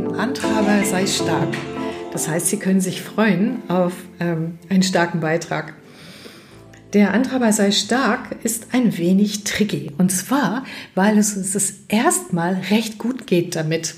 stehen, Antreiber sei stark. Das heißt, Sie können sich freuen auf ähm, einen starken Beitrag. Der Antreiber sei stark ist ein wenig tricky. Und zwar, weil es uns das erstmal recht gut geht damit.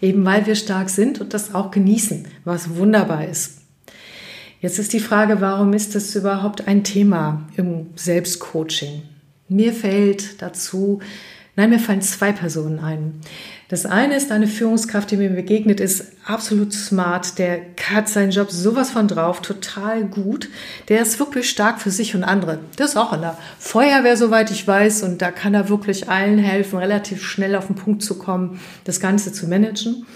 Eben weil wir stark sind und das auch genießen, was wunderbar ist. Jetzt ist die Frage, warum ist das überhaupt ein Thema im Selbstcoaching? Mir fällt dazu, nein, mir fallen zwei Personen ein. Das eine ist eine Führungskraft, die mir begegnet ist, absolut smart. Der hat seinen Job sowas von drauf, total gut. Der ist wirklich stark für sich und andere. Der ist auch in der Feuerwehr, soweit ich weiß, und da kann er wirklich allen helfen, relativ schnell auf den Punkt zu kommen, das Ganze zu managen.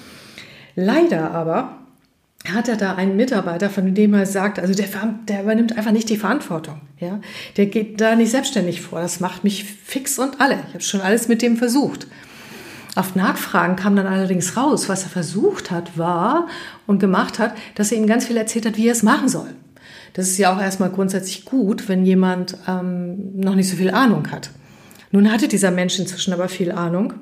Leider aber hat er da einen Mitarbeiter, von dem er sagt, also der, der übernimmt einfach nicht die Verantwortung. Ja? Der geht da nicht selbstständig vor. Das macht mich fix und alle. Ich habe schon alles mit dem versucht. Auf Nachfragen kam dann allerdings raus, was er versucht hat, war und gemacht hat, dass er ihm ganz viel erzählt hat, wie er es machen soll. Das ist ja auch erstmal grundsätzlich gut, wenn jemand ähm, noch nicht so viel Ahnung hat. Nun hatte dieser Mensch inzwischen aber viel Ahnung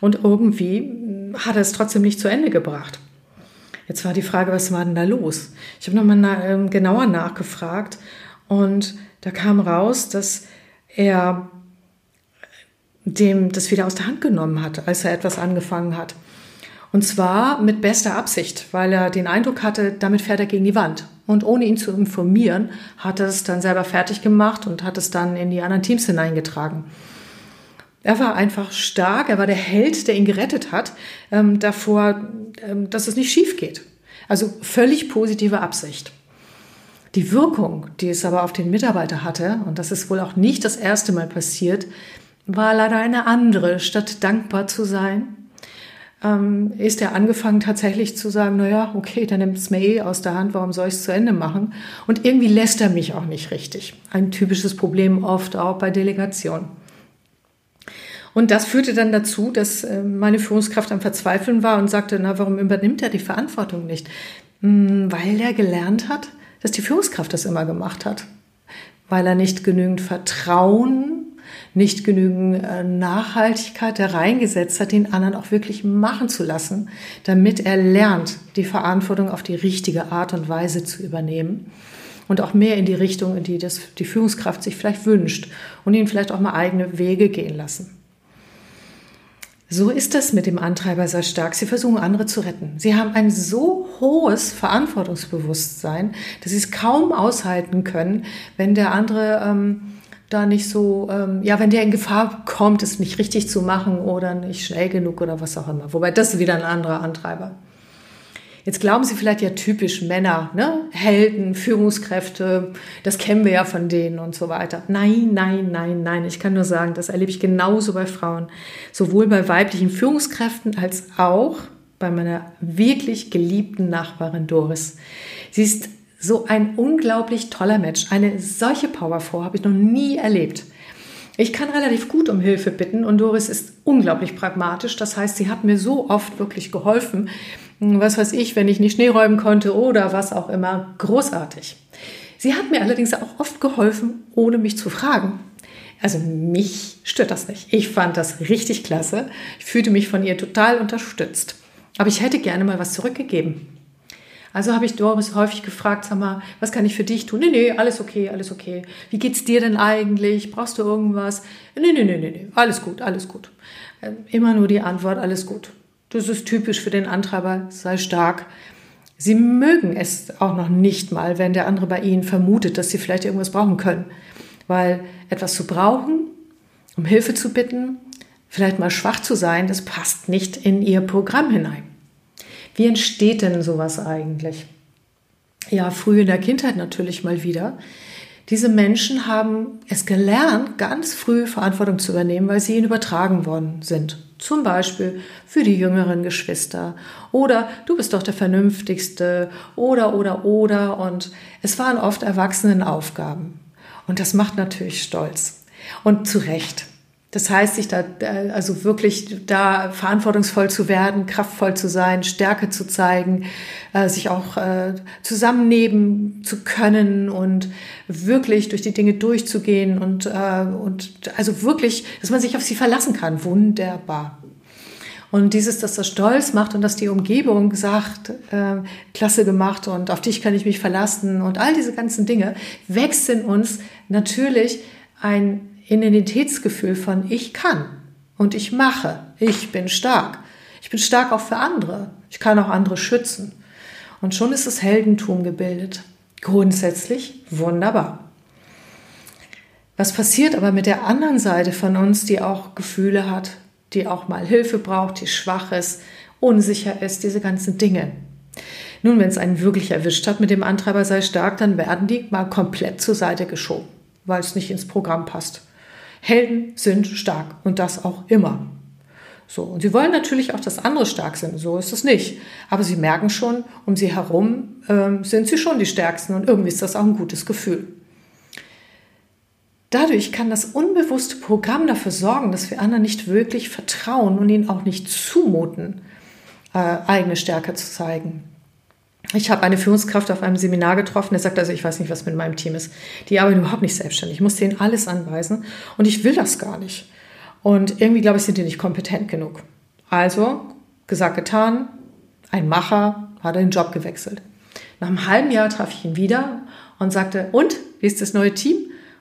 und irgendwie hat er es trotzdem nicht zu Ende gebracht. Jetzt war die Frage, was war denn da los? Ich habe nochmal na, ähm, genauer nachgefragt und da kam raus, dass er dem das wieder aus der Hand genommen hat, als er etwas angefangen hat. Und zwar mit bester Absicht, weil er den Eindruck hatte, damit fährt er gegen die Wand. Und ohne ihn zu informieren, hat er es dann selber fertig gemacht und hat es dann in die anderen Teams hineingetragen. Er war einfach stark, er war der Held, der ihn gerettet hat, ähm, davor, ähm, dass es nicht schief geht. Also völlig positive Absicht. Die Wirkung, die es aber auf den Mitarbeiter hatte, und das ist wohl auch nicht das erste Mal passiert, war leider eine andere. Statt dankbar zu sein, ähm, ist er angefangen tatsächlich zu sagen, na ja, okay, dann nimmt es mir eh aus der Hand, warum soll ich es zu Ende machen? Und irgendwie lässt er mich auch nicht richtig. Ein typisches Problem oft auch bei Delegation. Und das führte dann dazu, dass äh, meine Führungskraft am Verzweifeln war und sagte, na, warum übernimmt er die Verantwortung nicht? Hm, weil er gelernt hat, dass die Führungskraft das immer gemacht hat. Weil er nicht genügend Vertrauen nicht genügend äh, Nachhaltigkeit da reingesetzt hat, den anderen auch wirklich machen zu lassen, damit er lernt, die Verantwortung auf die richtige Art und Weise zu übernehmen und auch mehr in die Richtung, in die das, die Führungskraft sich vielleicht wünscht und ihn vielleicht auch mal eigene Wege gehen lassen. So ist das mit dem Antreiber sehr stark. Sie versuchen, andere zu retten. Sie haben ein so hohes Verantwortungsbewusstsein, dass sie es kaum aushalten können, wenn der andere ähm, da nicht so, ähm, ja, wenn der in Gefahr kommt, es nicht richtig zu machen oder nicht schnell genug oder was auch immer. Wobei das ist wieder ein anderer Antreiber. Jetzt glauben Sie vielleicht ja typisch Männer, ne? Helden, Führungskräfte, das kennen wir ja von denen und so weiter. Nein, nein, nein, nein. Ich kann nur sagen, das erlebe ich genauso bei Frauen. Sowohl bei weiblichen Führungskräften als auch bei meiner wirklich geliebten Nachbarin Doris. Sie ist so ein unglaublich toller Mensch. Eine solche Powerfrau habe ich noch nie erlebt. Ich kann relativ gut um Hilfe bitten und Doris ist unglaublich pragmatisch. Das heißt, sie hat mir so oft wirklich geholfen. Was weiß ich, wenn ich nicht Schnee räumen konnte oder was auch immer. Großartig. Sie hat mir allerdings auch oft geholfen, ohne mich zu fragen. Also mich stört das nicht. Ich fand das richtig klasse. Ich fühlte mich von ihr total unterstützt. Aber ich hätte gerne mal was zurückgegeben. Also habe ich Doris häufig gefragt, sag mal, was kann ich für dich tun? Nee, nee, alles okay, alles okay. Wie geht's dir denn eigentlich? Brauchst du irgendwas? Nee, nee, nee, nee, nee, alles gut, alles gut. Ähm, immer nur die Antwort, alles gut. Das ist typisch für den Antreiber, sei stark. Sie mögen es auch noch nicht mal, wenn der andere bei Ihnen vermutet, dass Sie vielleicht irgendwas brauchen können. Weil etwas zu brauchen, um Hilfe zu bitten, vielleicht mal schwach zu sein, das passt nicht in Ihr Programm hinein. Wie entsteht denn sowas eigentlich? Ja, früh in der Kindheit natürlich mal wieder. Diese Menschen haben es gelernt, ganz früh Verantwortung zu übernehmen, weil sie ihnen übertragen worden sind. Zum Beispiel für die jüngeren Geschwister oder du bist doch der Vernünftigste oder oder oder und es waren oft Erwachsenenaufgaben. Und das macht natürlich stolz. Und zu Recht. Das heißt, sich da, also wirklich da verantwortungsvoll zu werden, kraftvoll zu sein, Stärke zu zeigen, äh, sich auch äh, zusammennehmen zu können und wirklich durch die Dinge durchzugehen und, äh, und also wirklich, dass man sich auf sie verlassen kann. Wunderbar. Und dieses, dass das stolz macht und dass die Umgebung sagt, äh, klasse gemacht und auf dich kann ich mich verlassen und all diese ganzen Dinge, wächst in uns natürlich ein Identitätsgefühl von ich kann und ich mache, ich bin stark. Ich bin stark auch für andere. Ich kann auch andere schützen. Und schon ist das Heldentum gebildet. Grundsätzlich wunderbar. Was passiert aber mit der anderen Seite von uns, die auch Gefühle hat, die auch mal Hilfe braucht, die schwach ist, unsicher ist, diese ganzen Dinge? Nun, wenn es einen wirklich erwischt hat mit dem Antreiber sei stark, dann werden die mal komplett zur Seite geschoben, weil es nicht ins Programm passt. Helden sind stark und das auch immer. So, und sie wollen natürlich auch, dass andere stark sind. So ist es nicht. Aber sie merken schon, um sie herum ähm, sind sie schon die Stärksten und irgendwie ist das auch ein gutes Gefühl. Dadurch kann das unbewusste Programm dafür sorgen, dass wir anderen nicht wirklich vertrauen und ihnen auch nicht zumuten, äh, eigene Stärke zu zeigen. Ich habe eine Führungskraft auf einem Seminar getroffen, der sagt also, ich weiß nicht, was mit meinem Team ist. Die arbeiten überhaupt nicht selbstständig. Ich muss denen alles anweisen und ich will das gar nicht. Und irgendwie, glaube ich, sind die nicht kompetent genug. Also, gesagt, getan, ein Macher hat den Job gewechselt. Nach einem halben Jahr traf ich ihn wieder und sagte, und, wie ist das neue Team?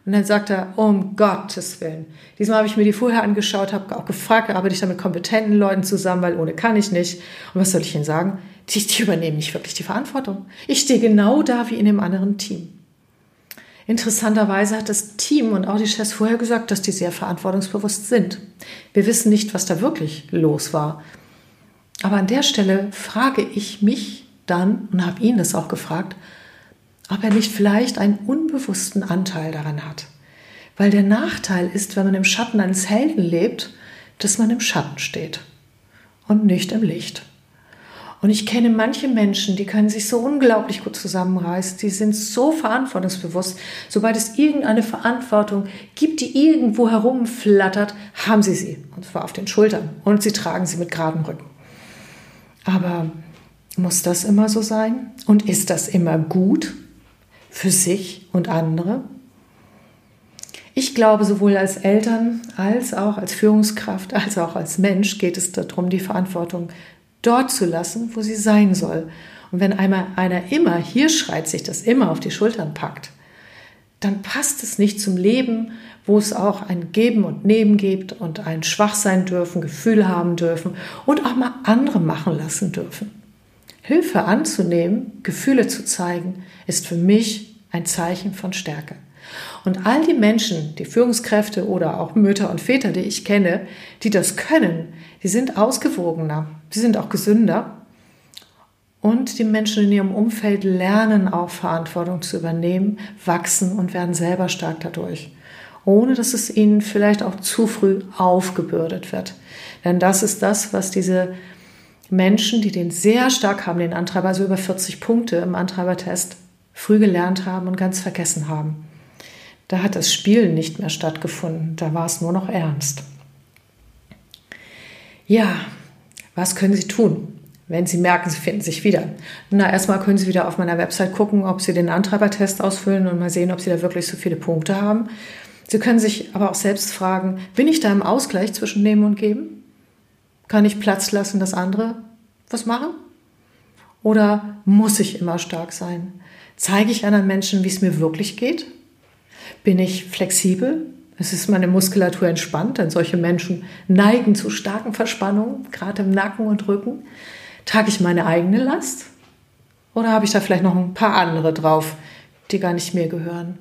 Und dann sagt er, um Gottes Willen. Diesmal habe ich mir die vorher angeschaut, habe auch gefragt, arbeite ich da mit kompetenten Leuten zusammen, weil ohne kann ich nicht. Und was soll ich Ihnen sagen? Die, die übernehmen nicht wirklich die Verantwortung. Ich stehe genau da wie in dem anderen Team. Interessanterweise hat das Team und auch die Chefs vorher gesagt, dass die sehr verantwortungsbewusst sind. Wir wissen nicht, was da wirklich los war. Aber an der Stelle frage ich mich dann und habe ihn das auch gefragt, ob er nicht vielleicht einen unbewussten Anteil daran hat. Weil der Nachteil ist, wenn man im Schatten eines Helden lebt, dass man im Schatten steht und nicht im Licht. Und ich kenne manche Menschen, die können sich so unglaublich gut zusammenreißen, die sind so verantwortungsbewusst. Sobald es irgendeine Verantwortung gibt, die irgendwo herumflattert, haben sie sie. Und zwar auf den Schultern. Und sie tragen sie mit geradem Rücken. Aber muss das immer so sein? Und ist das immer gut? für sich und andere? Ich glaube, sowohl als Eltern als auch als Führungskraft, als auch als Mensch geht es darum, die Verantwortung dort zu lassen, wo sie sein soll. Und wenn einmal einer immer hier schreit, sich das immer auf die Schultern packt, dann passt es nicht zum Leben, wo es auch ein Geben und Nehmen gibt und ein Schwach sein dürfen, Gefühle haben dürfen und auch mal andere machen lassen dürfen. Hilfe anzunehmen, Gefühle zu zeigen, ist für mich ein Zeichen von Stärke. Und all die Menschen, die Führungskräfte oder auch Mütter und Väter, die ich kenne, die das können, die sind ausgewogener, die sind auch gesünder. Und die Menschen in ihrem Umfeld lernen auch Verantwortung zu übernehmen, wachsen und werden selber stark dadurch, ohne dass es ihnen vielleicht auch zu früh aufgebürdet wird. Denn das ist das, was diese Menschen, die den sehr stark haben, den Antreiber, also über 40 Punkte im Antreibertest, früh gelernt haben und ganz vergessen haben. Da hat das Spielen nicht mehr stattgefunden, da war es nur noch ernst. Ja, was können Sie tun, wenn Sie merken, Sie finden sich wieder? Na, erstmal können Sie wieder auf meiner Website gucken, ob Sie den Antreibertest ausfüllen und mal sehen, ob Sie da wirklich so viele Punkte haben. Sie können sich aber auch selbst fragen, bin ich da im Ausgleich zwischen Nehmen und Geben? Kann ich Platz lassen, dass andere was machen? Oder muss ich immer stark sein? Zeige ich anderen Menschen, wie es mir wirklich geht? Bin ich flexibel? Es ist meine Muskulatur entspannt, denn solche Menschen neigen zu starken Verspannungen, gerade im Nacken und Rücken. Trage ich meine eigene Last? Oder habe ich da vielleicht noch ein paar andere drauf, die gar nicht mir gehören?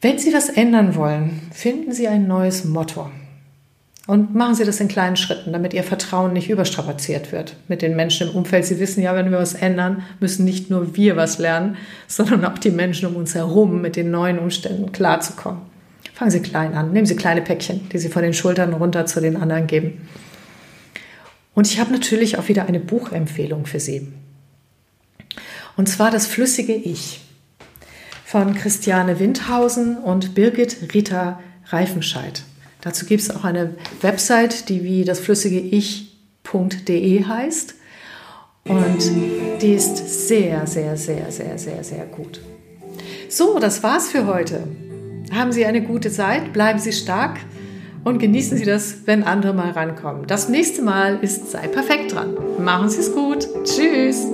Wenn Sie was ändern wollen, finden Sie ein neues Motto. Und machen Sie das in kleinen Schritten, damit Ihr Vertrauen nicht überstrapaziert wird mit den Menschen im Umfeld. Sie wissen ja, wenn wir was ändern, müssen nicht nur wir was lernen, sondern auch die Menschen um uns herum mit den neuen Umständen klarzukommen. Fangen Sie klein an. Nehmen Sie kleine Päckchen, die Sie von den Schultern runter zu den anderen geben. Und ich habe natürlich auch wieder eine Buchempfehlung für Sie. Und zwar das flüssige Ich von Christiane Windhausen und Birgit Rita Reifenscheid. Dazu gibt es auch eine Website, die wie das flüssige Ich.de heißt. Und die ist sehr, sehr, sehr, sehr, sehr, sehr gut. So, das war's für heute. Haben Sie eine gute Zeit, bleiben Sie stark und genießen Sie das, wenn andere mal rankommen. Das nächste Mal ist Sei perfekt dran. Machen Sie es gut. Tschüss.